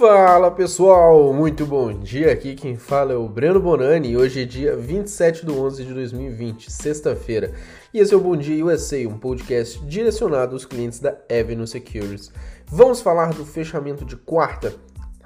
Fala pessoal, muito bom dia. Aqui quem fala é o Breno Bonani e hoje é dia 27 de 11 de 2020, sexta-feira. E esse é o Bom Dia USA, um podcast direcionado aos clientes da Avenue Securities. Vamos falar do fechamento de quarta,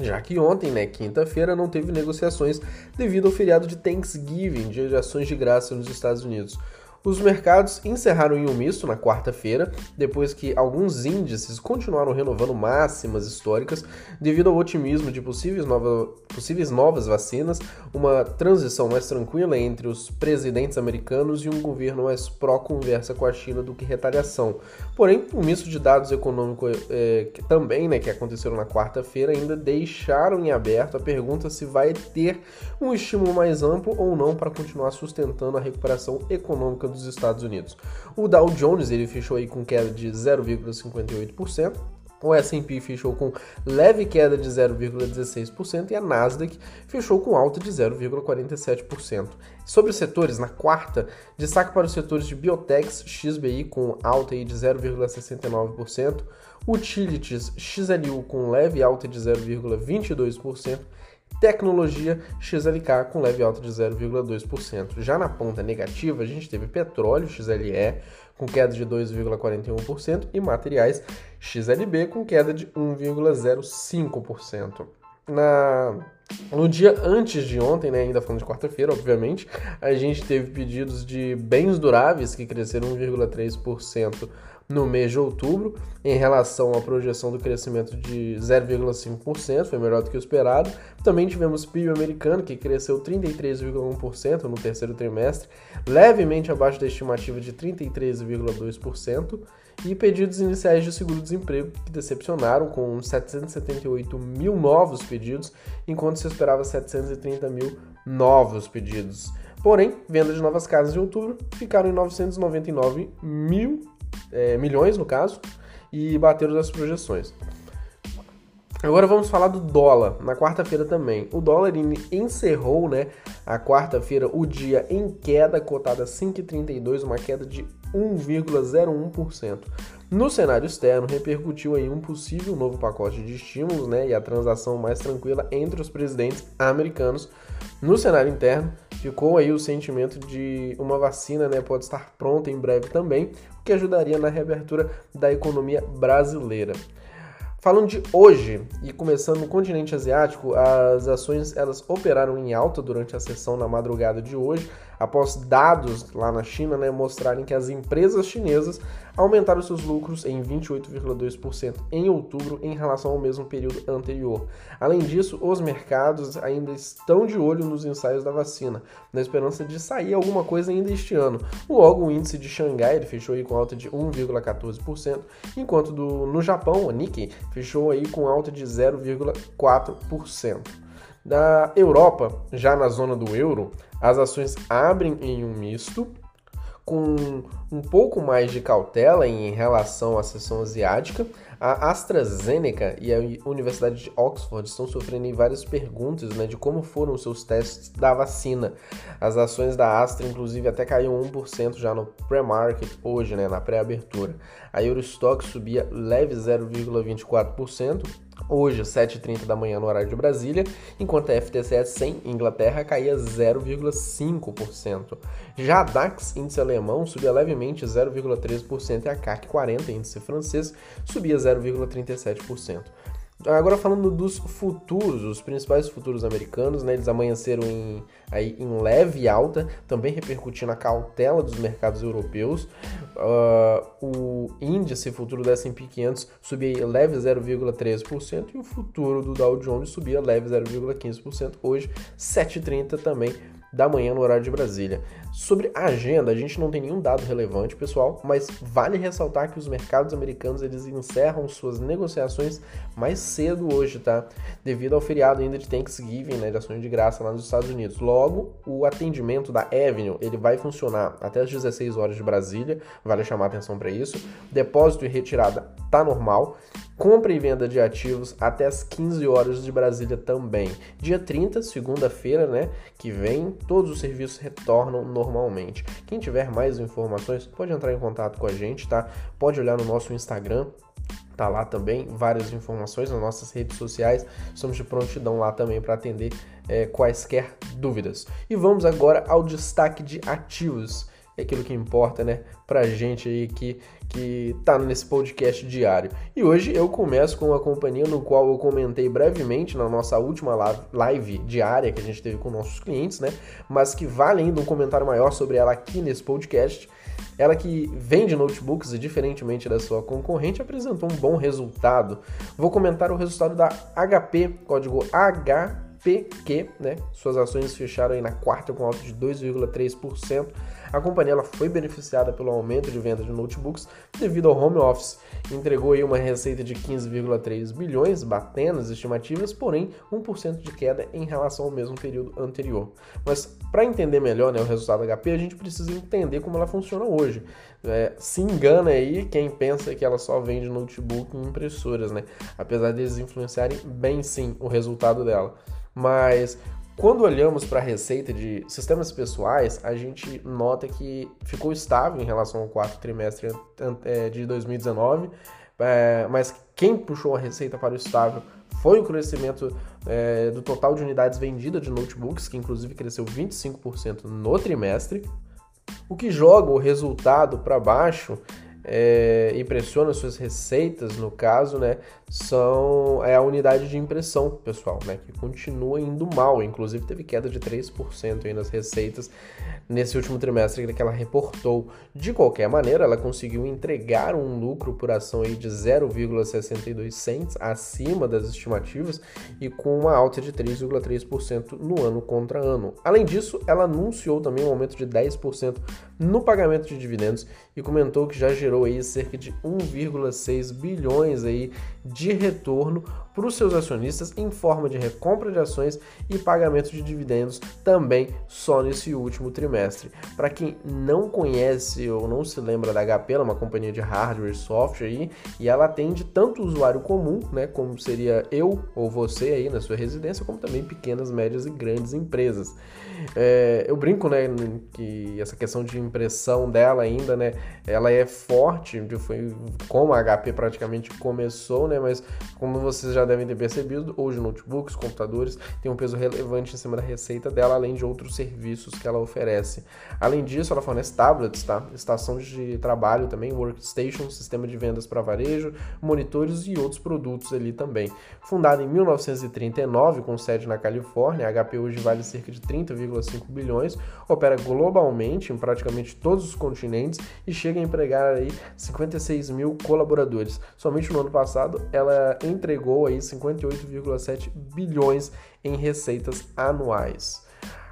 já que ontem, né, quinta-feira, não teve negociações devido ao feriado de Thanksgiving, dia de ações de graça nos Estados Unidos. Os mercados encerraram em um misto na quarta-feira, depois que alguns índices continuaram renovando máximas históricas devido ao otimismo de possíveis, nova, possíveis novas vacinas, uma transição mais tranquila entre os presidentes americanos e um governo mais pró-conversa com a China do que retaliação. Porém, o um misto de dados econômicos é, que também, né, que aconteceram na quarta-feira, ainda deixaram em aberto a pergunta se vai ter um estímulo mais amplo ou não para continuar sustentando a recuperação econômica dos Estados Unidos. O Dow Jones ele fechou aí com queda de 0,58%. O S&P fechou com leve queda de 0,16% e a Nasdaq fechou com alta de 0,47%. Sobre os setores, na quarta, destaque para os setores de Biotechs XBI com alta de 0,69%, Utilities XLU com leve alta de 0,22%, Tecnologia XLK com leve alta de 0,2%. Já na ponta negativa, a gente teve petróleo XLE com queda de 2,41% e materiais XLB com queda de 1,05%. Na no dia antes de ontem, né, ainda falando de quarta-feira, obviamente, a gente teve pedidos de bens duráveis que cresceram 1,3% no mês de outubro, em relação à projeção do crescimento de 0,5%, foi melhor do que o esperado. Também tivemos PIB americano, que cresceu 33,1% no terceiro trimestre, levemente abaixo da estimativa de 33,2%, e pedidos iniciais de seguro-desemprego, que decepcionaram, com 778 mil novos pedidos, enquanto se esperava 730 mil novos pedidos. Porém, venda de novas casas de outubro ficaram em 999 mil é, milhões no caso, e bateram as projeções. Agora vamos falar do dólar, na quarta-feira também. O dólar encerrou né, a quarta-feira o dia em queda, cotada 5,32, uma queda de 1,01%. No cenário externo, repercutiu em um possível novo pacote de estímulos né, e a transação mais tranquila entre os presidentes americanos. No cenário interno, ficou aí o sentimento de uma vacina né, pode estar pronta em breve também, o que ajudaria na reabertura da economia brasileira. Falando de hoje e começando no continente asiático, as ações elas operaram em alta durante a sessão na madrugada de hoje, após dados lá na China né, mostrarem que as empresas chinesas aumentaram seus lucros em 28,2% em outubro em relação ao mesmo período anterior. Além disso, os mercados ainda estão de olho nos ensaios da vacina, na esperança de sair alguma coisa ainda este ano. Logo, o índice de Xangai fechou aí com alta de 1,14%, enquanto do, no Japão, o Nikkei fechou aí com alta de 0,4%. Da Europa, já na zona do euro, as ações abrem em um misto, com um pouco mais de cautela em relação à sessão asiática. A AstraZeneca e a Universidade de Oxford estão sofrendo várias perguntas né, de como foram os seus testes da vacina. As ações da Astra, inclusive, até caíram 1% já no pré-market hoje, né, na pré-abertura. A Eurostock subia leve 0,24%, hoje, 7h30 da manhã no horário de Brasília, enquanto a FTSE 100 Inglaterra caía 0,5%. Já a DAX, índice alemão, subia levemente 0,3% e a CAC 40, índice francês, subia 0,37%. Agora falando dos futuros, os principais futuros americanos, né, eles amanheceram em, aí, em leve alta, também repercutindo a cautela dos mercados europeus. Uh, o índice futuro do S&P 500 subia leve 0,13% e o futuro do Dow Jones subia leve 0,15%. Hoje, 7,30 também da manhã no horário de Brasília. Sobre a agenda, a gente não tem nenhum dado relevante, pessoal, mas vale ressaltar que os mercados americanos eles encerram suas negociações mais cedo hoje, tá? Devido ao feriado ainda de Thanksgiving, né, de ações de graça lá nos Estados Unidos. Logo, o atendimento da Avenue, ele vai funcionar até as 16 horas de Brasília, vale chamar atenção para isso. Depósito e retirada tá normal. Compra e venda de ativos até as 15 horas de Brasília também. Dia 30, segunda-feira, né, que vem, todos os serviços retornam normalmente. Quem tiver mais informações, pode entrar em contato com a gente, tá? Pode olhar no nosso Instagram, tá lá também várias informações nas nossas redes sociais. Estamos de prontidão lá também para atender é, quaisquer dúvidas. E vamos agora ao destaque de ativos. É aquilo que importa, né, pra gente aí que, que tá nesse podcast diário. E hoje eu começo com uma companhia no qual eu comentei brevemente na nossa última live diária que a gente teve com nossos clientes, né, mas que vale ainda um comentário maior sobre ela aqui nesse podcast. Ela que vende notebooks e, diferentemente da sua concorrente, apresentou um bom resultado. Vou comentar o resultado da HP, código HPQ, né? Suas ações fecharam na quarta com alta de 2,3%. A companhia ela foi beneficiada pelo aumento de venda de notebooks devido ao home office. Entregou aí uma receita de 15,3 bilhões, batendo as estimativas, porém 1% de queda em relação ao mesmo período anterior. Mas para entender melhor né, o resultado da HP, a gente precisa entender como ela funciona hoje. É, se engana aí quem pensa que ela só vende notebook e impressoras, né? Apesar deles influenciarem bem sim o resultado dela. Mas quando olhamos para a receita de sistemas pessoais, a gente nota que ficou estável em relação ao quarto trimestre é, de 2019, é, mas quem puxou a receita para o estável foi o crescimento é, do total de unidades vendidas de notebooks, que inclusive cresceu 25% no trimestre. O que joga o resultado para baixo é, impressiona suas receitas, no caso, né, são é a unidade de impressão, pessoal, né, que continua indo mal, inclusive teve queda de 3% aí nas receitas nesse último trimestre que ela reportou. De qualquer maneira, ela conseguiu entregar um lucro por ação aí de 0,62 cents acima das estimativas e com uma alta de 3,3% no ano contra ano. Além disso, ela anunciou também um aumento de 10% no pagamento de dividendos e comentou que já gerou aí cerca de 1,6 bilhões aí de retorno para os seus acionistas em forma de recompra de ações e pagamento de dividendos também só nesse último trimestre. Para quem não conhece ou não se lembra da HP, ela é uma companhia de hardware e software aí, e ela atende tanto o usuário comum, né, como seria eu ou você aí na sua residência, como também pequenas, médias e grandes empresas. É, eu brinco, né, que essa questão de impressão dela ainda, né, ela é forte, foi como a HP praticamente começou, né, mas como vocês já devem ter percebido, hoje notebooks, computadores têm um peso relevante em cima da receita dela, além de outros serviços que ela oferece. Além disso, ela fornece tablets, tá? estação de trabalho também, workstation, sistema de vendas para varejo, monitores e outros produtos ali também. Fundada em 1939, com sede na Califórnia, a HP hoje vale cerca de 30,5 bilhões, opera globalmente em praticamente todos os continentes e chega a empregar aí 56 mil colaboradores. Somente no ano passado, ela entregou aí 58,7 bilhões em receitas anuais.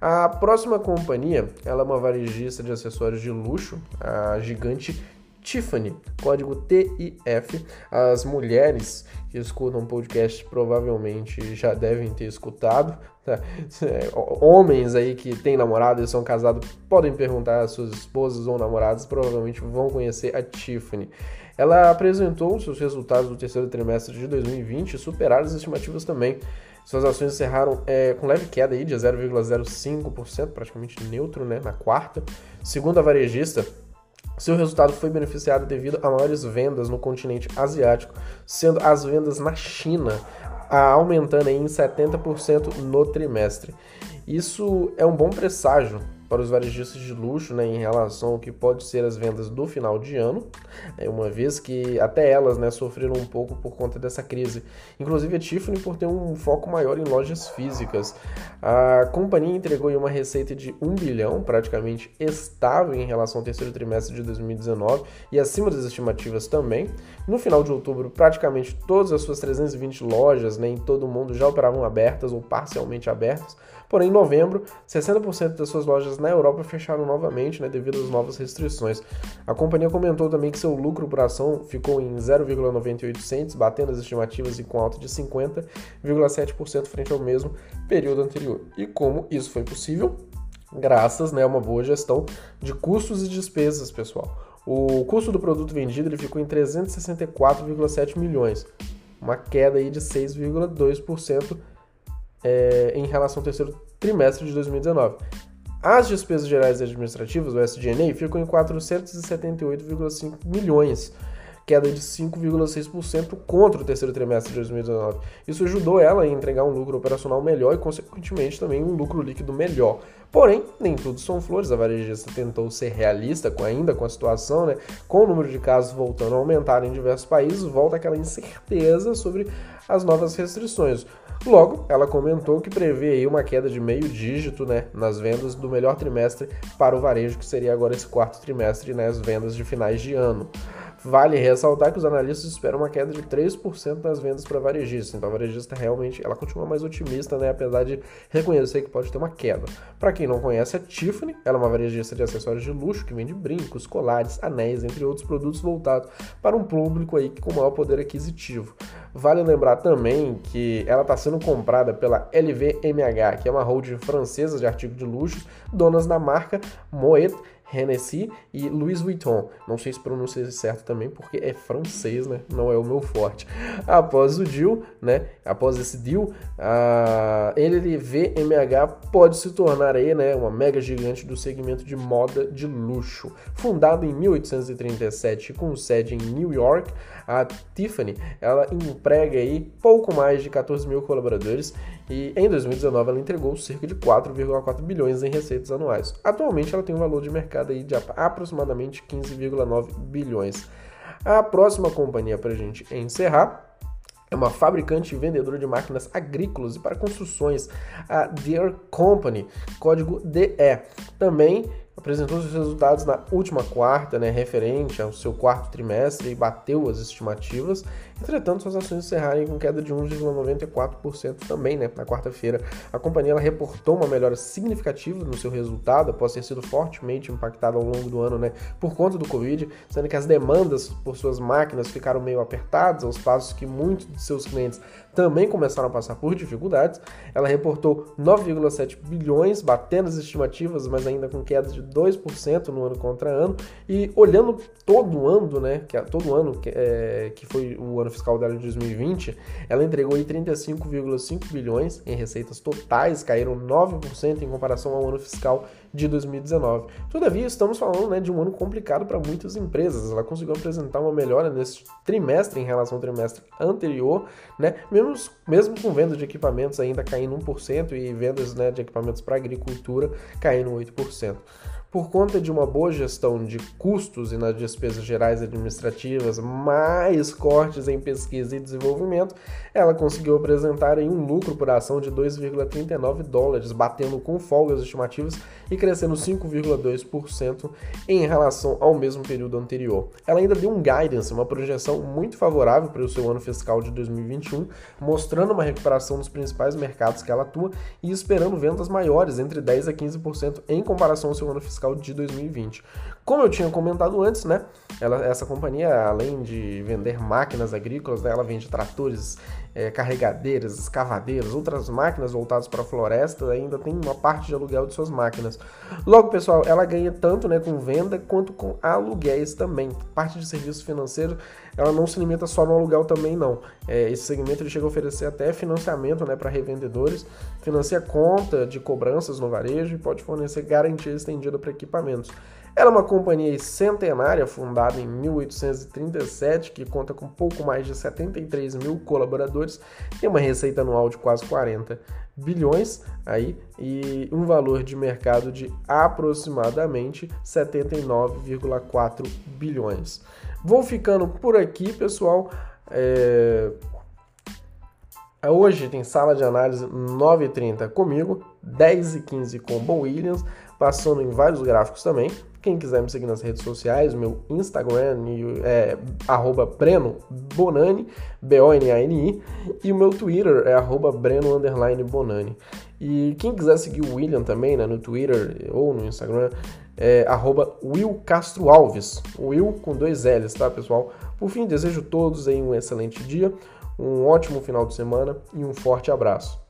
A próxima companhia, ela é uma varejista de acessórios de luxo, a gigante Tiffany, código TIF. As mulheres que escutam o podcast provavelmente já devem ter escutado. Tá? Homens aí que têm namorado e são casados podem perguntar às suas esposas ou namoradas, provavelmente vão conhecer a Tiffany. Ela apresentou seus resultados do terceiro trimestre de 2020 e superaram as estimativas também. Suas ações encerraram é, com leve queda aí de 0,05%, praticamente neutro né, na quarta. Segundo a varejista, seu resultado foi beneficiado devido a maiores vendas no continente asiático, sendo as vendas na China aumentando em 70% no trimestre. Isso é um bom presságio para os varejistas de luxo né, em relação ao que pode ser as vendas do final de ano, né, uma vez que até elas né, sofreram um pouco por conta dessa crise. Inclusive a Tiffany por ter um foco maior em lojas físicas. A companhia entregou uma receita de 1 bilhão, praticamente estável em relação ao terceiro trimestre de 2019 e acima das estimativas também. No final de outubro, praticamente todas as suas 320 lojas né, em todo o mundo já operavam abertas ou parcialmente abertas, porém em novembro, 60% das suas lojas na Europa fecharam novamente né, devido às novas restrições. A companhia comentou também que seu lucro por ação ficou em 0,98 cents, batendo as estimativas e com alta de 50,7% frente ao mesmo período anterior. E como isso foi possível? Graças né, a uma boa gestão de custos e despesas, pessoal. O custo do produto vendido ele ficou em 364,7 milhões, uma queda aí de 6,2% é, em relação ao terceiro trimestre de 2019. As despesas gerais administrativas, o SG&A, ficam em 478,5 milhões, queda de 5,6% contra o terceiro trimestre de 2019. Isso ajudou ela a entregar um lucro operacional melhor e, consequentemente, também um lucro líquido melhor. Porém, nem tudo são flores. A varejista tentou ser realista com, ainda com a situação, né? Com o número de casos voltando a aumentar em diversos países, volta aquela incerteza sobre as novas restrições. Logo, ela comentou que prevê aí uma queda de meio dígito né, nas vendas do melhor trimestre para o varejo, que seria agora esse quarto trimestre nas né, vendas de finais de ano. Vale ressaltar que os analistas esperam uma queda de 3% nas vendas para varejista. Então a varejista realmente ela continua mais otimista, né? Apesar de reconhecer que pode ter uma queda. Para quem não conhece, a Tiffany ela é uma varejista de acessórios de luxo que vende brincos, colares, anéis, entre outros produtos voltados para um público aí com maior poder aquisitivo. Vale lembrar também que ela está sendo comprada pela LVMH, que é uma holding francesa de artigos de luxo, donas da marca Moet Hennessy e Louis Vuitton. Não sei se pronuncia certo também, porque é francês, né? Não é o meu forte. Após o deal, né? Após esse deal, a LVMH pode se tornar aí, né? Uma mega gigante do segmento de moda de luxo. Fundada em 1837 com sede em New York, a Tiffany, ela emprega aí pouco mais de 14 mil colaboradores e em 2019 ela entregou cerca de 4,4 bilhões em receitas anuais. Atualmente ela tem um valor de mercado aí de aproximadamente 15,9 bilhões. A próxima companhia para a gente encerrar é uma fabricante e vendedora de máquinas agrícolas e para construções, a Deere Company, código DE. Também apresentou seus resultados na última quarta, né, referente ao seu quarto trimestre e bateu as estimativas. Entretanto, suas ações encerraram com queda de 1,94% também né, na quarta-feira. A companhia ela reportou uma melhora significativa no seu resultado após ter sido fortemente impactada ao longo do ano né, por conta do Covid, sendo que as demandas por suas máquinas ficaram meio apertadas, aos passos que muitos de seus clientes também começaram a passar por dificuldades. Ela reportou 9,7 bilhões, batendo as estimativas, mas ainda com queda de 2% no ano contra ano. E olhando todo ano, né, que, todo ano que, é, que foi o ano fiscal dela de 2020, ela entregou 35,5 bilhões em receitas totais, caíram 9% em comparação ao ano fiscal de 2019. Todavia, estamos falando né, de um ano complicado para muitas empresas. Ela conseguiu apresentar uma melhora nesse trimestre em relação ao trimestre anterior, né, mesmo, mesmo com vendas de equipamentos ainda caindo 1% e vendas né, de equipamentos para agricultura caindo 8% por conta de uma boa gestão de custos e nas despesas gerais administrativas, mais cortes em pesquisa e desenvolvimento, ela conseguiu apresentar um lucro por ação de 2,39 dólares, batendo com folgas estimativas e crescendo 5,2% em relação ao mesmo período anterior. Ela ainda deu um guidance, uma projeção muito favorável para o seu ano fiscal de 2021, mostrando uma recuperação dos principais mercados que ela atua e esperando vendas maiores, entre 10 a 15% em comparação ao seu ano fiscal fiscal de 2020. Como eu tinha comentado antes, né? Ela, essa companhia, além de vender máquinas agrícolas, né, ela vende tratores, é, carregadeiras, escavadeiras, outras máquinas voltadas para a floresta, ainda tem uma parte de aluguel de suas máquinas. Logo, pessoal, ela ganha tanto né, com venda quanto com aluguéis também. Parte de serviços financeiros, ela não se limita só no aluguel também, não. É, esse segmento ele chega a oferecer até financiamento né, para revendedores, financia conta de cobranças no varejo e pode fornecer garantia estendida para equipamentos. Ela é uma companhia centenária, fundada em 1837, que conta com pouco mais de 73 mil colaboradores, tem uma receita anual de quase 40 bilhões aí e um valor de mercado de aproximadamente 79,4 bilhões. Vou ficando por aqui, pessoal. É... Hoje tem sala de análise 9h30 comigo, 10h15 com Bo Williams, passando em vários gráficos também. Quem quiser me seguir nas redes sociais, meu Instagram é arroba Breno Bonani, B-O-N-A-N-I, e o meu Twitter é arroba Breno Bonani. E quem quiser seguir o William também, né, no Twitter ou no Instagram, é Will Castro Alves, Will com dois L's, tá, pessoal? Por fim, desejo a todos aí um excelente dia, um ótimo final de semana e um forte abraço.